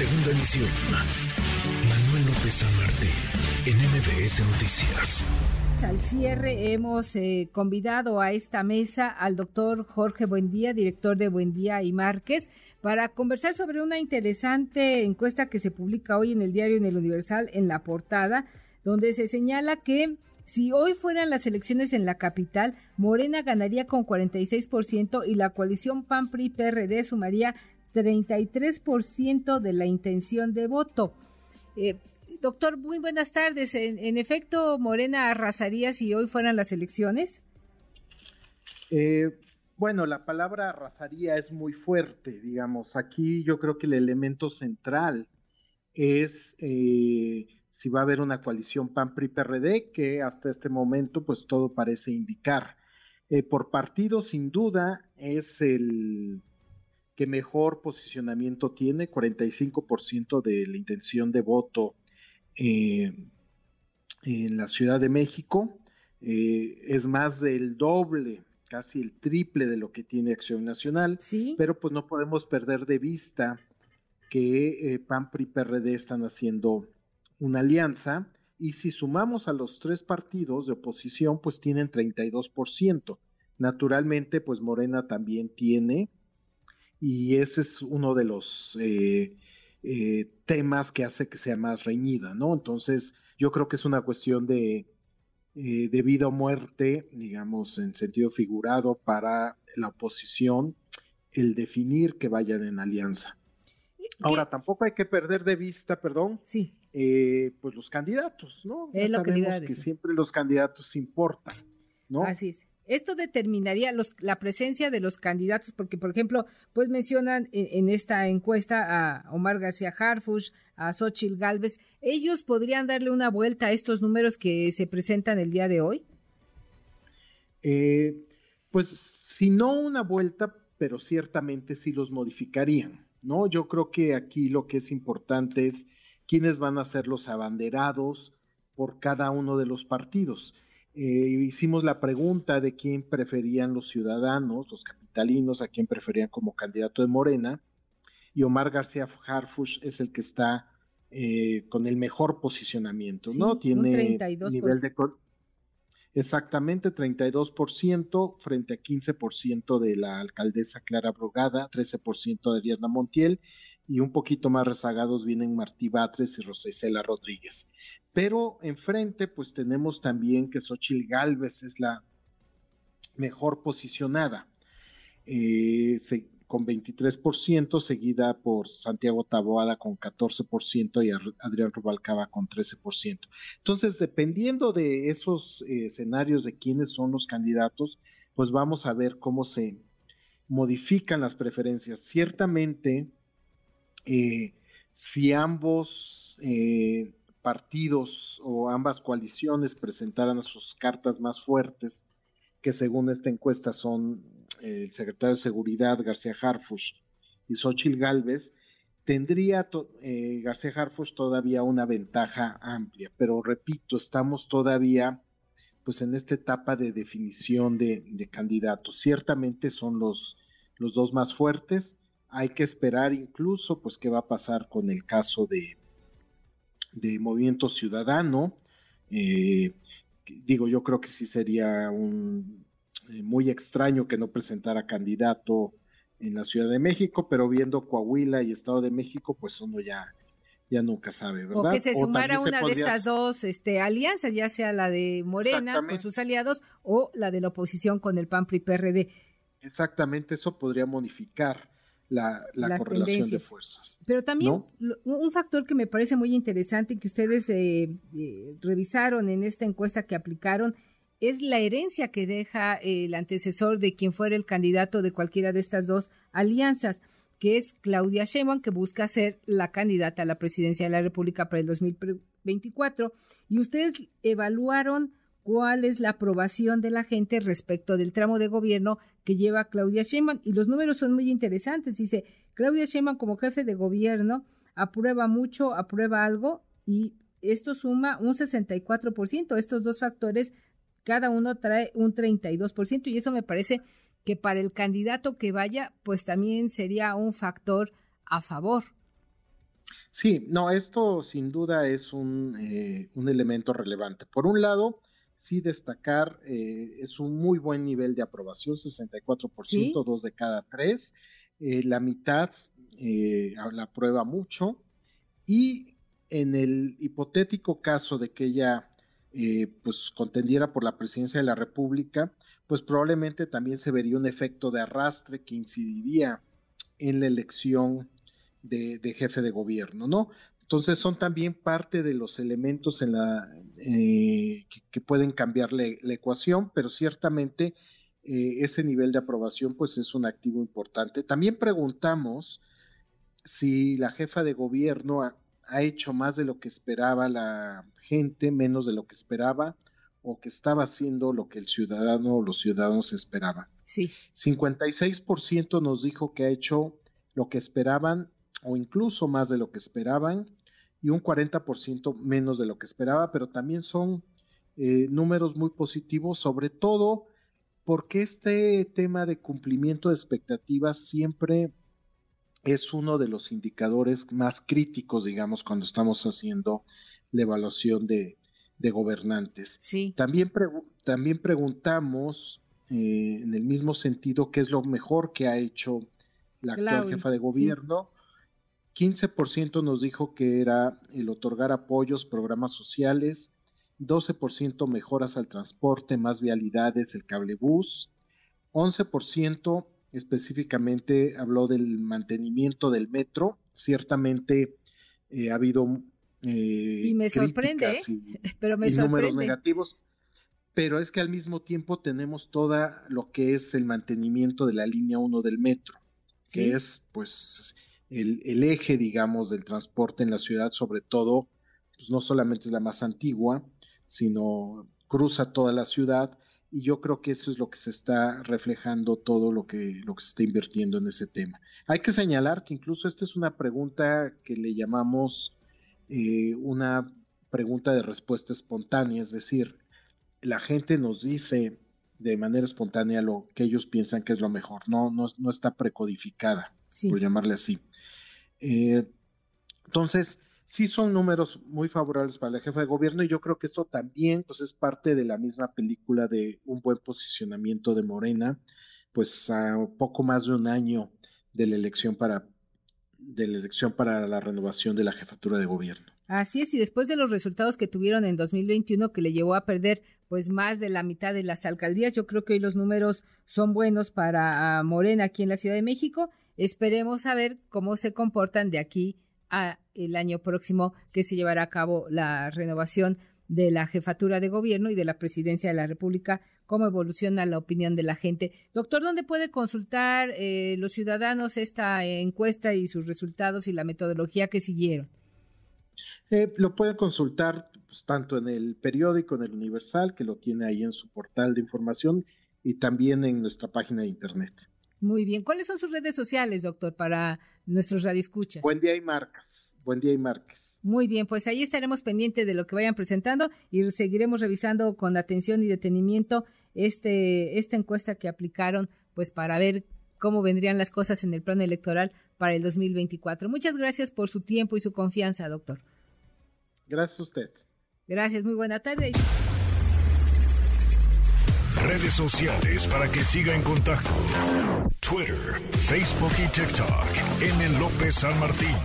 Segunda emisión. Manuel López San en MBS Noticias. Al cierre hemos eh, convidado a esta mesa al doctor Jorge Buendía, director de Buendía y Márquez, para conversar sobre una interesante encuesta que se publica hoy en el diario en el Universal en la portada, donde se señala que si hoy fueran las elecciones en la capital, Morena ganaría con 46% y la coalición PAN-PRI-PRD sumaría 33% de la intención de voto. Eh, doctor, muy buenas tardes. ¿En, efecto, Morena arrasaría si hoy fueran las elecciones? Eh, bueno, la palabra arrasaría es muy fuerte, digamos. Aquí yo creo que el elemento central es eh, si va a haber una coalición PAN-PRI-PRD, que hasta este momento pues todo parece indicar. por partido, sin duda, es el que mejor posicionamiento tiene, 45% de la intención de voto eh, en la Ciudad de México, eh, es más del doble, casi el triple de lo que tiene Acción Nacional, ¿Sí? pero pues no podemos perder de vista que eh, PAN, PRI, PRD están haciendo una alianza y si sumamos a los tres partidos de oposición, pues tienen 32%. Naturalmente, pues Morena también tiene y ese es uno de los eh, eh, temas que hace que sea más reñida, ¿no? Entonces, yo creo que es una cuestión de, eh, de vida o muerte, digamos, en sentido figurado para la oposición, el definir que vayan en alianza. Ahora, tampoco hay que perder de vista, perdón, sí. pues los candidatos, ¿no? Ya sabemos que siempre los candidatos importan, ¿no? Así es. Esto determinaría los, la presencia de los candidatos, porque, por ejemplo, pues mencionan en, esta encuesta a Omar García Harfush, a Xochil Galvez. ¿Ellos podrían darle una vuelta a estos números que se presentan el día de hoy? Eh, pues, si no una vuelta, pero ciertamente sí los modificarían, ¿no? Yo creo que aquí lo que es importante es quiénes van a ser los abanderados por cada uno de los partidos. Eh, hicimos la pregunta de quién preferían los ciudadanos, los capitalinos, a quién preferían como candidato de Morena, y Omar García Harfush es el que está eh, con el mejor posicionamiento, ¿no? Tiene nivel de exactamente 32% frente a 15% de la alcaldesa Clara Brogada, 13% de Ariadna Montiel y un poquito más rezagados vienen Martí Batres y Rosicela Rodríguez. Pero enfrente, pues tenemos también que Xochil Gálvez es la mejor posicionada, eh, con 23%, seguida por Santiago Taboada con 14% y Adrián Rubalcaba con 13%. Entonces, dependiendo de esos eh, escenarios de quiénes son los candidatos, pues vamos a ver cómo se modifican las preferencias. Ciertamente, eh, si ambos eh, partidos o ambas coaliciones presentaran sus cartas más fuertes, que según esta encuesta son eh, el secretario de Seguridad García Harfush y Xochil Gálvez, tendría García Harfush todavía una ventaja amplia, pero repito, estamos todavía pues en esta etapa de definición de, candidatos. Ciertamente son los dos más fuertes, hay que esperar incluso pues qué va a pasar con el caso de, de Movimiento Ciudadano. Eh, digo, yo creo que sí sería un, eh, muy extraño que no presentara candidato en la Ciudad de México, pero viendo Coahuila y Estado de México, pues uno ya, ya nunca sabe, ¿verdad? O que se sumara una de estas dos este, alianzas, ya sea la de Morena con sus aliados o la de la oposición con el PAN PRI PRD. Exactamente, eso podría modificar la, correlación de fuerzas. Pero también un factor que me parece muy interesante y que ustedes eh, eh, revisaron en esta encuesta que aplicaron es la herencia que deja el antecesor de quien fuera el candidato de cualquiera de estas dos alianzas, que es Claudia Sheinbaum, que busca ser la candidata a la presidencia de la República para el 2024. Y ustedes evaluaron cuál es la aprobación de la gente respecto del tramo de gobierno que lleva Claudia Sheinbaum y los números son muy interesantes. Dice, Claudia Sheinbaum como jefe de gobierno aprueba mucho, aprueba algo y esto suma un 64%. Estos dos factores, cada uno trae un 32% y eso me parece que para el candidato que vaya, pues también sería un factor a favor. Sí, no, esto sin duda es un, eh, un elemento relevante. Por un lado, sí destacar, eh, es un muy buen nivel de aprobación, 64%, dos de cada tres. Eh, la mitad eh, la aprueba mucho. Y en el hipotético caso de que ella pues contendiera por la presidencia de la República, pues probablemente también se vería un efecto de arrastre que incidiría en la elección de, de jefe de gobierno, ¿no? Entonces son también parte de los elementos en la, eh, que, pueden cambiar la, ecuación, pero ciertamente eh, ese nivel de aprobación pues es un activo importante. También preguntamos si la jefa de gobierno ha, hecho más de lo que esperaba la gente, menos de lo que esperaba, o que estaba haciendo lo que el ciudadano o los ciudadanos esperaban. Sí. 56% nos dijo que ha hecho lo que esperaban o incluso más de lo que esperaban y un 40% menos de lo que esperaba, pero también son eh, números muy positivos, sobre todo porque este tema de cumplimiento de expectativas siempre es uno de los indicadores más críticos, digamos, cuando estamos haciendo la evaluación de, gobernantes. Sí. También, también preguntamos eh, en el mismo sentido qué es lo mejor que ha hecho la actual jefa de gobierno. 15% nos dijo que era el otorgar apoyos, programas sociales, 12% mejoras al transporte, más vialidades, el cablebús, 11% específicamente habló del mantenimiento del metro, ciertamente eh, ha habido eh, y me sorprende, pero me números negativos, pero es que al mismo tiempo tenemos todo lo que es el mantenimiento de la línea 1 del metro, que es pues el, eje, digamos, del transporte en la ciudad, sobre todo, pues no solamente es la más antigua, sino cruza toda la ciudad y yo creo que eso es lo que se está reflejando todo lo que, lo que se está invirtiendo en ese tema. Hay que señalar que incluso esta es una pregunta que le llamamos eh, una pregunta de respuesta espontánea, es decir, la gente nos dice de manera espontánea lo que ellos piensan que es lo mejor, no, no, no está precodificada, por llamarle así. Eh, entonces, sí son números muy favorables para la jefa de gobierno y yo creo que esto también pues, es parte de la misma película de un buen posicionamiento de Morena, pues a poco más de un año de la elección para de la elección para la renovación de la jefatura de gobierno. Así es, y después de los resultados que tuvieron en 2021 que le llevó a perder pues más de la mitad de las alcaldías, yo creo que hoy los números son buenos para Morena aquí en la Ciudad de México Esperemos a ver cómo se comportan de aquí a el año próximo que se llevará a cabo la renovación de la jefatura de gobierno y de la presidencia de la República, cómo evoluciona la opinión de la gente. Doctor, ¿dónde puede consultar eh, los ciudadanos esta encuesta y sus resultados y la metodología que siguieron? Eh, lo pueden consultar pues, tanto en el periódico, en el Universal, que lo tiene ahí en su portal de información, y también en nuestra página de internet. Muy bien. ¿Cuáles son sus redes sociales, doctor, para nuestros radioescuchas? Buen día y marcas. Buen día y marcas. Muy bien, pues ahí estaremos pendientes de lo que vayan presentando y seguiremos revisando con atención y detenimiento este, esta encuesta que aplicaron, pues para ver cómo vendrían las cosas en el plan electoral para el 2024. Muchas gracias por su tiempo y su confianza, doctor. Gracias a usted. Gracias, muy buena tarde redes sociales para que siga en contacto: Twitter, Facebook y TikTok. N. López San Martín.